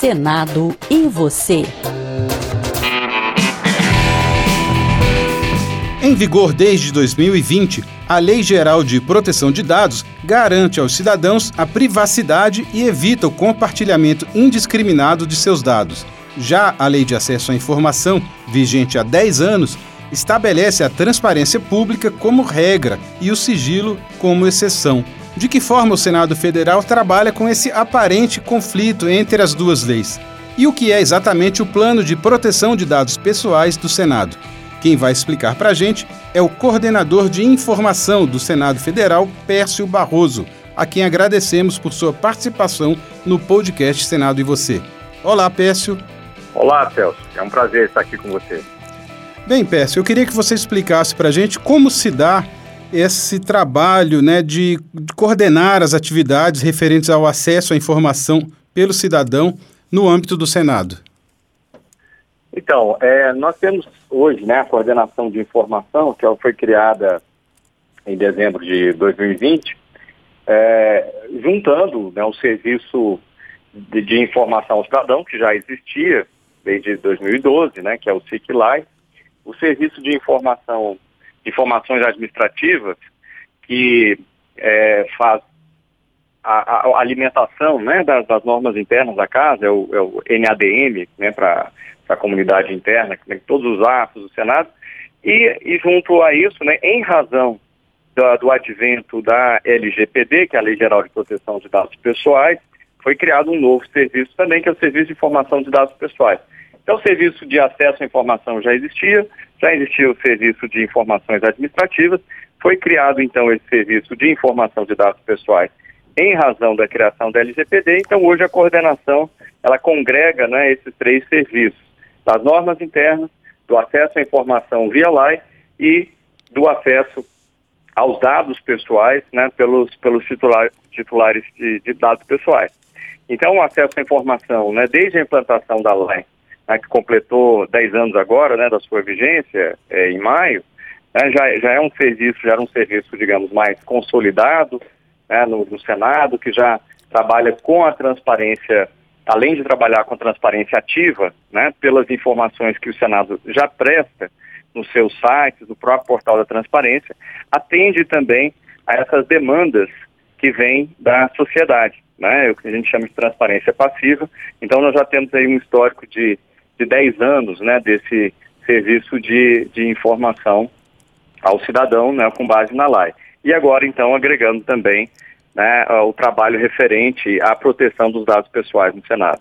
Senado e você. Em vigor desde 2020, a Lei Geral de Proteção de Dados garante aos cidadãos a privacidade e evita o compartilhamento indiscriminado de seus dados. Já a Lei de Acesso à Informação, vigente há 10 anos, estabelece a transparência pública como regra e o sigilo como exceção. De que forma o Senado Federal trabalha com esse aparente conflito entre as duas leis? E o que é exatamente o Plano de Proteção de Dados Pessoais do Senado? Quem vai explicar para a gente é o coordenador de informação do Senado Federal, Pércio Barroso, a quem agradecemos por sua participação no podcast Senado e Você. Olá, Pércio. Olá, Celso. É um prazer estar aqui com você. Bem, Pércio, eu queria que você explicasse para a gente como se dá esse trabalho né, de, de coordenar as atividades referentes ao acesso à informação pelo cidadão no âmbito do Senado. Então, é, nós temos hoje né, a coordenação de informação, que foi criada em dezembro de 2020, é, juntando né, o serviço de, de, informação ao cidadão, que já existia desde 2012, né, que é o SIC-LAI, o serviço de informação, informações administrativas, que é, faz a, a, alimentação né, das, das, normas internas da casa, é o, é o NADM, né, para a comunidade interna, né, todos os atos do Senado, e, e junto a isso, né, em razão do, do advento da LGPD, que é a Lei Geral de Proteção de Dados Pessoais, foi criado um novo serviço também, que é o Serviço de Informação de Dados Pessoais. Então, o serviço de acesso à informação já existia, já existia o serviço de informações administrativas, foi criado então esse serviço de informação de dados pessoais em razão da criação da LGPD. Então, hoje a coordenação ela congrega né, esses três serviços: das normas internas, do acesso à informação via LAI e do acesso aos dados pessoais né, pelos, pelos titular, titulares de, de, dados pessoais. Então, o acesso à informação, né, desde a implantação da LAI né, que completou 10 anos agora, né, da sua vigência, é, em maio, né, já, já é um serviço, já era um serviço, digamos, mais consolidado né, no, no Senado, que já trabalha com a transparência, além de trabalhar com a transparência ativa, né, pelas informações que o Senado já presta nos seus sites, no próprio portal da transparência, atende também a essas demandas que vêm da sociedade, né, o que a gente chama de transparência passiva. Então, nós já temos aí um histórico de de 10 anos né, desse serviço de, de informação ao cidadão né, com base na lei. E agora, então, agregando também né, o trabalho referente à proteção dos dados pessoais no Senado.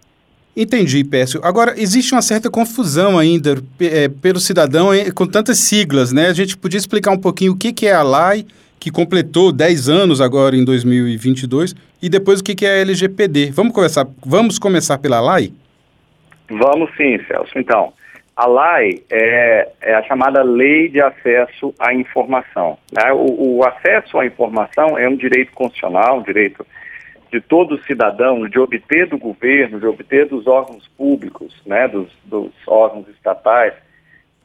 Entendi, Pécio. Agora, existe uma certa confusão ainda é, pelo cidadão com tantas siglas, né? A gente podia explicar um pouquinho o que, que é a LAI, que completou 10 anos agora em 2022, e depois o que, que é a LGPD. Vamos começar, vamos começar pela LAI? Vamos sim, Celso. Então, a LAI é, é a chamada Lei de Acesso à Informação. Né? O, o, acesso à informação é um direito constitucional, um direito de todo cidadão de obter do governo, de obter dos órgãos públicos, né? dos, dos órgãos estatais,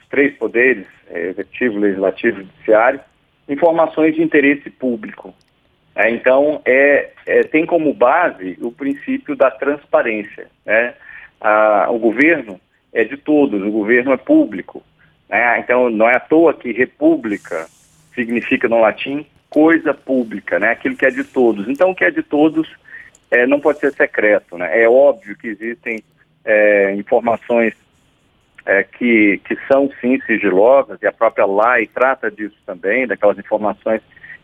os três poderes, é, executivo, legislativo e judiciário, informações de interesse público. É, então, é, é, tem como base o princípio da transparência. Né? A, o governo é de todos, o governo é público. Né? Então, não é à toa que república significa no latim coisa pública, né? aquilo que é de todos. Então, o que é de todos é, não pode ser secreto. Né? É óbvio que existem é, informações é, que, que são, sim, sigilosas, e a própria lei trata disso também, daquelas informações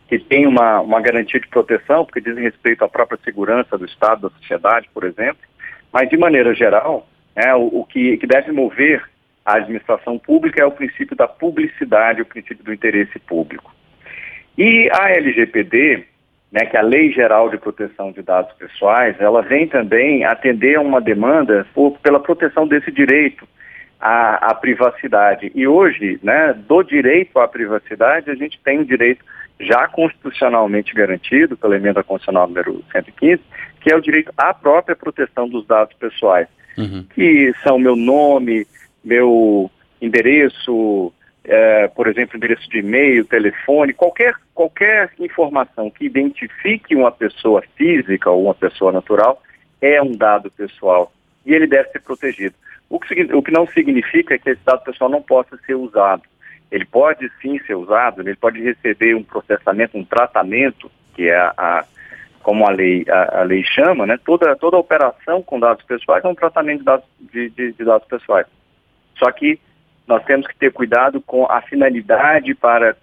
que têm uma, uma garantia de proteção, porque dizem respeito à própria segurança do Estado, da sociedade, por exemplo. Mas, de maneira geral, né, o, o que, que deve mover a administração pública é o princípio da publicidade, o princípio do interesse público. E a LGPD, né, que é a Lei Geral de Proteção de Dados Pessoais, ela vem também atender a uma demanda por, pela proteção desse direito à, à, privacidade. E hoje, né, do direito à privacidade, a gente tem o direito já constitucionalmente garantido pela emenda constitucional número 115, que é o direito à própria proteção dos dados pessoais, uhum. que são meu nome, meu endereço, é, por exemplo, endereço de e-mail, telefone, qualquer, qualquer informação que identifique uma pessoa física ou uma pessoa natural é um dado pessoal e ele deve ser protegido. O que, o que não significa que esse dado pessoal não possa ser usado. Ele pode sim ser usado, ele pode receber um processamento, um tratamento, que é a, a como a lei, a, a, lei chama, né? toda, toda operação com dados pessoais é um tratamento de dados, de, de, de dados pessoais. Só que nós temos que ter cuidado com a finalidade para,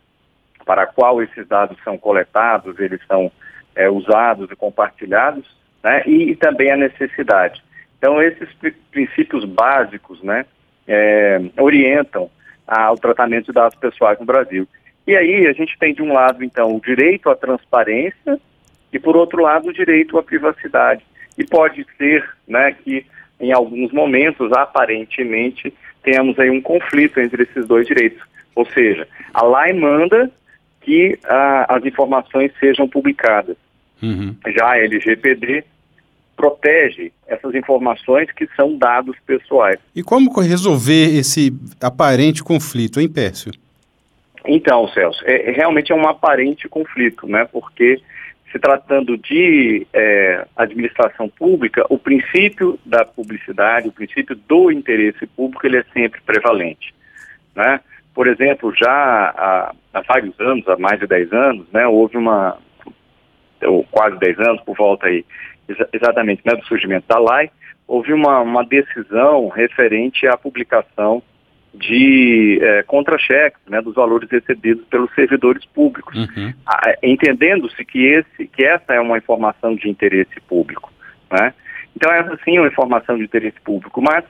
para a qual esses dados são coletados, eles são é, usados e compartilhados, né? e, e, também a necessidade. Então, esses princípios básicos né, é, orientam ao tratamento de dados pessoais no Brasil. E aí a gente tem de um lado, então, o direito à transparência e, por outro lado, o direito à privacidade. E pode ser né, que, em alguns momentos, aparentemente, tenhamos aí um conflito entre esses dois direitos. Ou seja, a lei manda que ah, as informações sejam publicadas. Uhum. Já a LGPD protege essas informações que são dados pessoais. E como resolver esse aparente conflito, hein, Pércio? Então, Celso, é, realmente é um aparente conflito, né? Porque se tratando de é, administração pública, o princípio da publicidade, o princípio do interesse público, ele é sempre prevalente. Né? Por exemplo, já há, há vários anos, há mais de 10 anos, né, houve uma, ou quase 10 anos, por volta aí, exa exatamente né, do surgimento da LAI, houve uma, uma decisão referente à publicação de é, contra-cheques, né, dos valores recebidos pelos servidores públicos, uhum. entendendo-se que esse, que essa é uma informação de interesse público, né? Então essa sim é uma informação de interesse público, mas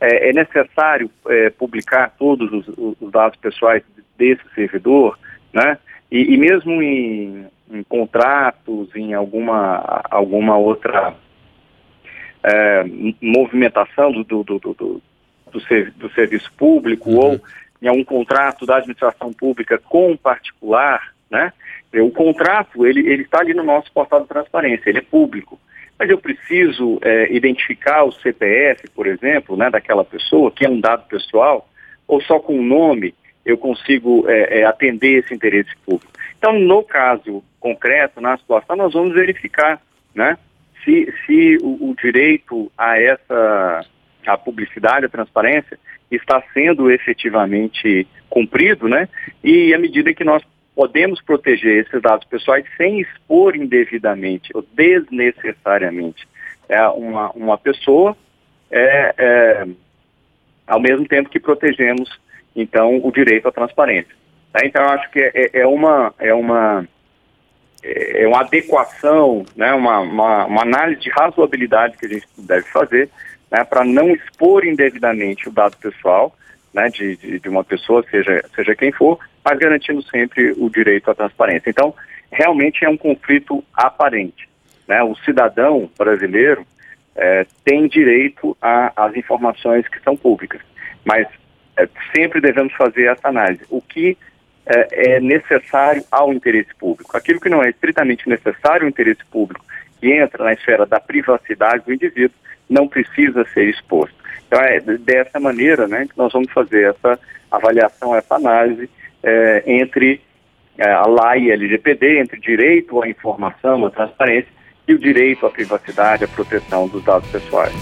é, é necessário é, publicar todos os, os, dados pessoais desse servidor, né? E, e mesmo em, em, contratos, em alguma alguma outra é, movimentação do, do, do, do do, ser, do serviço público uhum. ou em algum contrato da administração pública com um particular, né? O contrato, ele, ele está ali no nosso portal de transparência, ele é público. Mas eu preciso é, identificar o CPF, por exemplo, né, daquela pessoa, que é um dado pessoal, ou só com o nome eu consigo é, é, atender esse interesse público. Então, no caso concreto, na situação, nós vamos verificar né, se, se o, o direito a essa a publicidade, a transparência, está sendo efetivamente cumprido, né? E à medida que nós podemos proteger esses dados pessoais sem expor indevidamente ou desnecessariamente é, uma, uma pessoa, é, é, ao mesmo tempo que protegemos, então, o direito à transparência. Tá? Então, eu acho que é, é uma, é uma é uma adequação, né, uma, uma, uma análise de razoabilidade que a gente deve fazer né, para não expor indevidamente o dado pessoal né, de, de, de, uma pessoa, seja, seja quem for, mas garantindo sempre o direito à transparência. Então, realmente é um conflito aparente. Né? O cidadão brasileiro é, tem direito às informações que são públicas, mas é, sempre devemos fazer essa análise. O que é, é necessário ao interesse público? Aquilo que não é estritamente necessário ao interesse público, que entra na esfera da privacidade do indivíduo, não precisa ser exposto. Então é dessa maneira né, que nós vamos fazer essa avaliação, essa análise é, entre é, a lei e a LGPD, entre direito à informação, à transparência e o direito à privacidade, à proteção dos dados pessoais.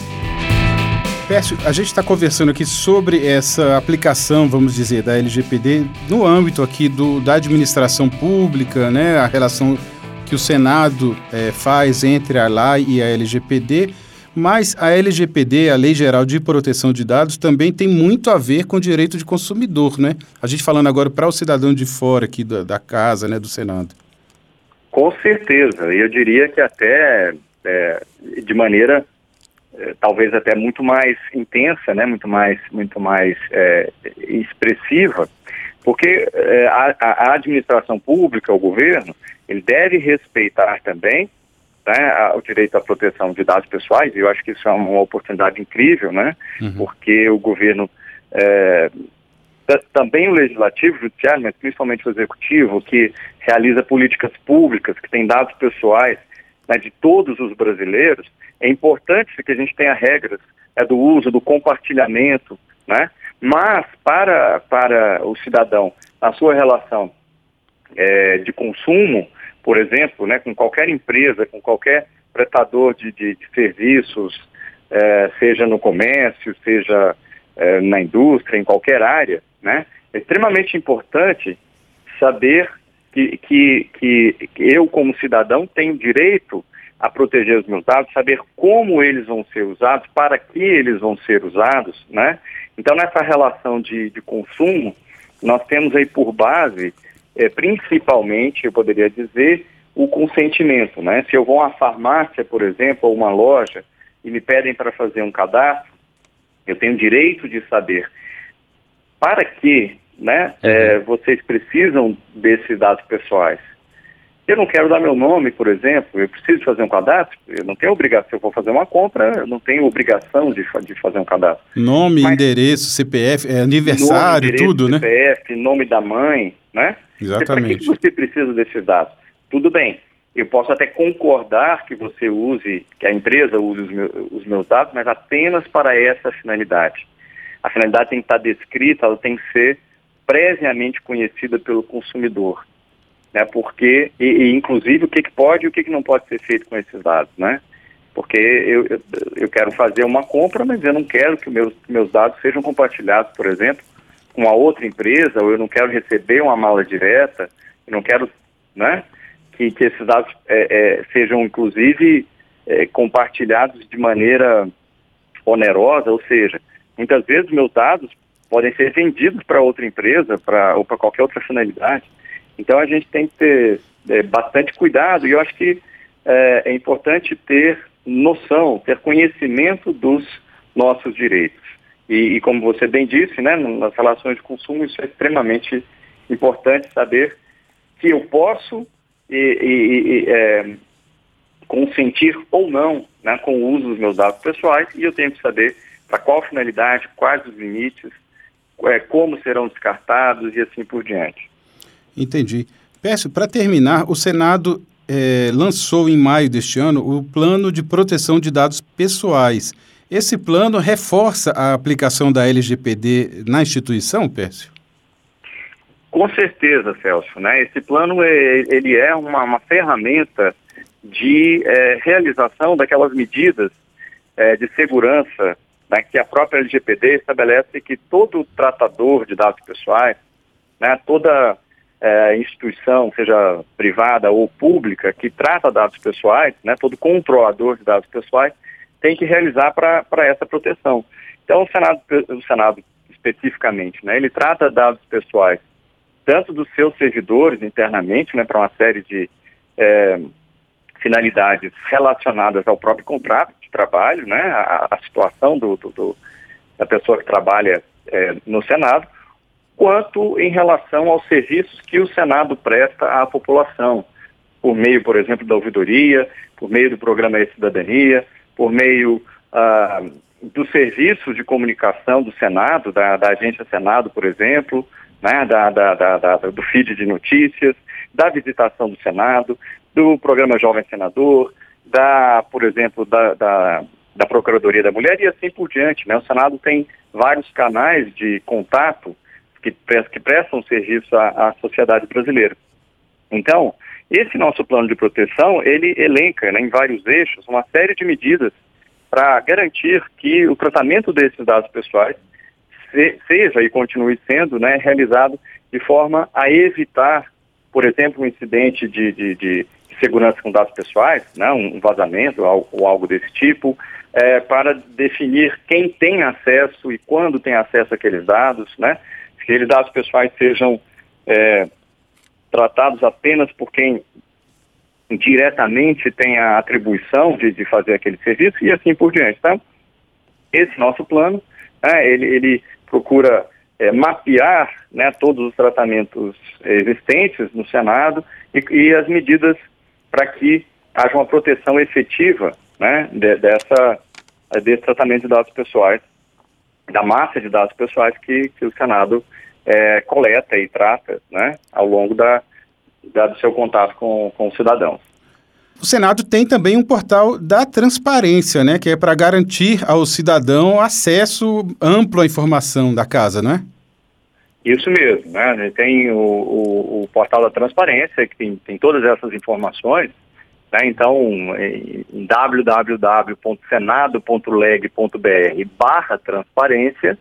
Pércio, a gente está conversando aqui sobre essa aplicação, vamos dizer, da LGPD no âmbito aqui do, da administração pública, né, a relação que o Senado é, faz entre a lei e a LGPD. Mas a LGPD, a Lei Geral de Proteção de Dados, também tem muito a ver com o direito de consumidor, né? A gente falando agora para o cidadão de fora aqui da, da, casa, né, do Senado. Com certeza, eu diria que até é, de maneira é, talvez até muito mais intensa, né, muito mais, muito mais é, expressiva, porque é, a, a administração pública, o governo, ele deve respeitar também né, o direito à proteção de dados pessoais, e eu acho que isso é uma oportunidade incrível, né, uhum. porque o governo, é, também o legislativo, o judiciário, mas principalmente o executivo, que realiza políticas públicas, que tem dados pessoais né, de todos os brasileiros, é importante que a gente tenha regras é, do uso, do compartilhamento, né, mas para, para o cidadão, na sua relação é, de consumo, por exemplo, né, com qualquer empresa, com qualquer prestador de, de, de serviços é, seja no comércio, seja é, na indústria, em qualquer área, né? É extremamente importante saber que, que, que, eu, como cidadão, tenho direito a proteger os meus dados, saber como eles vão ser usados, para que eles vão ser usados, né? Então, nessa relação de, de consumo, nós temos aí por base, é, principalmente, eu poderia dizer, o consentimento, né? Se eu vou a uma farmácia, por exemplo, ou uma loja, e me pedem para fazer um cadastro, eu tenho direito de saber para que né, uhum. é, vocês precisam desses dados pessoais. Eu não quero dar meu nome, por exemplo, eu preciso fazer um cadastro, eu não tenho obrigação, se eu for fazer uma compra, eu não tenho obrigação de, de fazer um cadastro. Nome, Mas, endereço, CPF, é, aniversário, nome, tudo, CPF, né? CPF, nome da mãe, né? Exatamente. Para que você precisa desses dados? Tudo bem, eu posso até concordar que você use, que a empresa use os, meus, os meus dados, mas apenas para essa finalidade. A finalidade tem que estar descrita, ela tem que ser previamente conhecida pelo consumidor né? Porque, e, e, inclusive, o que, que pode e o que, que não pode ser feito com esses dados, né? Porque eu, eu, eu quero fazer uma compra, mas eu não quero que meus, meus dados sejam compartilhados, por exemplo, com a outra empresa, ou eu não quero receber uma mala direta, eu não quero, né? Que, que esses dados é, é, sejam, inclusive, é, compartilhados de maneira onerosa, ou seja, muitas vezes meus dados podem ser vendidos para outra empresa pra, ou para qualquer outra finalidade. Então a gente tem que ter é, bastante cuidado e eu acho que é, é importante ter noção, ter conhecimento dos nossos direitos. E, e, como você bem disse, né, nas relações de consumo, isso é extremamente importante saber que eu posso e, e, é, consentir ou não né, com o uso dos meus dados pessoais e eu tenho que saber para qual finalidade, quais os limites, é, como serão descartados e assim por diante. Entendi. Peço, para terminar, o Senado é, lançou em maio deste ano o Plano de Proteção de Dados Pessoais. Esse plano reforça a aplicação da LGPD na instituição, Pércio? Com certeza, Celso. Né? Esse plano é, ele é uma, uma ferramenta de é, realização daquelas medidas é, de segurança né, que a própria LGPD estabelece que todo tratador de dados pessoais, né, toda é, instituição, seja privada ou pública, que trata dados pessoais, né, todo controlador de dados pessoais, tem que realizar para essa proteção. Então, o Senado, o Senado especificamente, né, ele trata dados pessoais tanto dos seus servidores internamente, né, para uma série de é, finalidades relacionadas ao próprio contrato de trabalho, né, a, a situação do, do, do, da pessoa que trabalha é, no Senado, quanto em relação aos serviços que o Senado presta à população, por meio, por exemplo, da ouvidoria, por meio do programa de cidadania, por meio ah, dos serviços de comunicação do Senado, da, da agência Senado, por exemplo, né, da, da, da, do feed de notícias, da visitação do Senado, do programa Jovem Senador, da, por exemplo, da, da, da Procuradoria da Mulher e assim por diante. Né? O Senado tem vários canais de contato que, que prestam serviço à, à sociedade brasileira. Então, esse nosso plano de proteção, ele elenca né, em vários eixos uma série de medidas para garantir que o tratamento desses dados pessoais se, seja e continue sendo né, realizado de forma a evitar, por exemplo, um incidente de, de, de segurança com dados pessoais, né, um vazamento ou, algo desse tipo, é, para definir quem tem acesso e quando tem acesso àqueles dados, né, que aqueles dados pessoais sejam é, tratados apenas por quem diretamente tem a atribuição de, de, fazer aquele serviço e assim por diante, tá? Esse nosso plano, né, ele, ele procura é, mapear né, todos os tratamentos existentes no Senado e, e as medidas para que haja uma proteção efetiva né, de, dessa, desse tratamento de dados pessoais da massa de dados pessoais que, que o Senado é, coleta e trata né, ao longo da, da, do seu contato com, com os cidadãos. O Senado tem também um portal da transparência, né, que é para garantir ao cidadão acesso amplo à informação da casa, não é? Isso mesmo, né? Tem o, o, o portal da transparência, que tem, tem todas essas informações, Né? Então, em www.senado.leg.br barra transparência,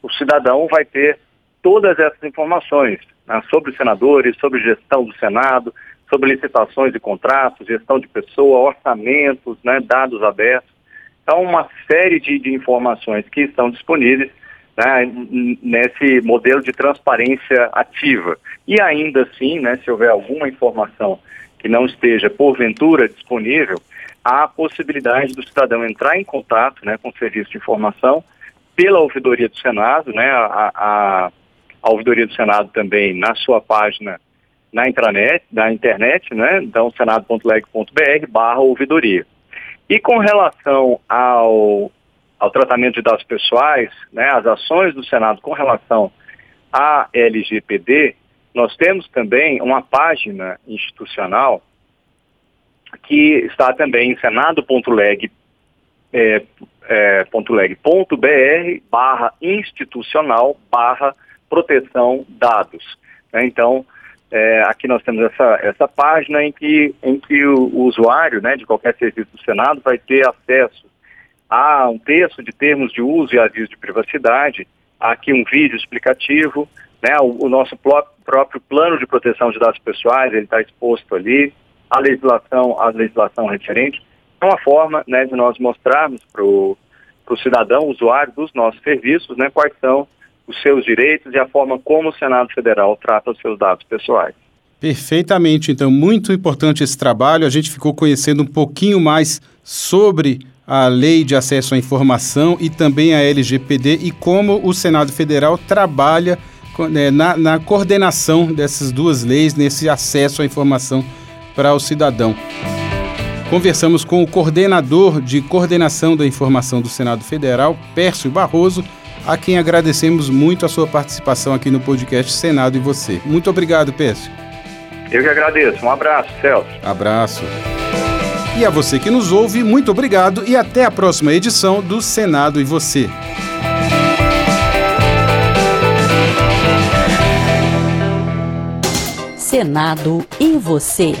o cidadão vai ter todas essas informações né, sobre senadores, sobre gestão do Senado, sobre licitações e contratos, gestão de pessoa, orçamentos, né, dados abertos. Então, uma série de, de informações que estão disponíveis né, nesse modelo de transparência ativa. E ainda assim, né, se houver alguma informação que não esteja, porventura, disponível, há a possibilidade do cidadão entrar em contato né, com o serviço de informação pela ouvidoria do Senado, né, a, a, a ouvidoria do Senado também na sua página na intranet, na internet, né, então senado.leg.br barra ouvidoria. E com relação ao, ao tratamento de dados pessoais, né, as ações do Senado com relação à LGPD, nós temos também uma página institucional que está também em senado.leg é, é, barra institucional barra proteção dados. Né? Então, é, aqui nós temos essa, essa página em que, em que o, o usuário né, de qualquer serviço do Senado vai ter acesso a um texto de termos de uso e aviso de privacidade, aqui um vídeo explicativo, né, o, o nosso próprio plano de proteção de dados pessoais, ele está exposto ali, a legislação, a legislação referente. É uma forma né, de nós mostrarmos para o cidadão, usuário dos nossos serviços, né, quais são os seus direitos e a forma como o Senado Federal trata os seus dados pessoais. Perfeitamente, então, muito importante esse trabalho. A gente ficou conhecendo um pouquinho mais sobre a Lei de Acesso à Informação e também a LGPD e como o Senado Federal trabalha né, na, na coordenação dessas duas leis, nesse acesso à informação para o cidadão. Conversamos com o coordenador de coordenação da informação do Senado Federal, Pércio Barroso, a quem agradecemos muito a sua participação aqui no podcast Senado e Você. Muito obrigado, Pércio. Eu que agradeço. Um abraço, Celso. Abraço. E a você que nos ouve, muito obrigado e até a próxima edição do Senado e Você. Senado e você.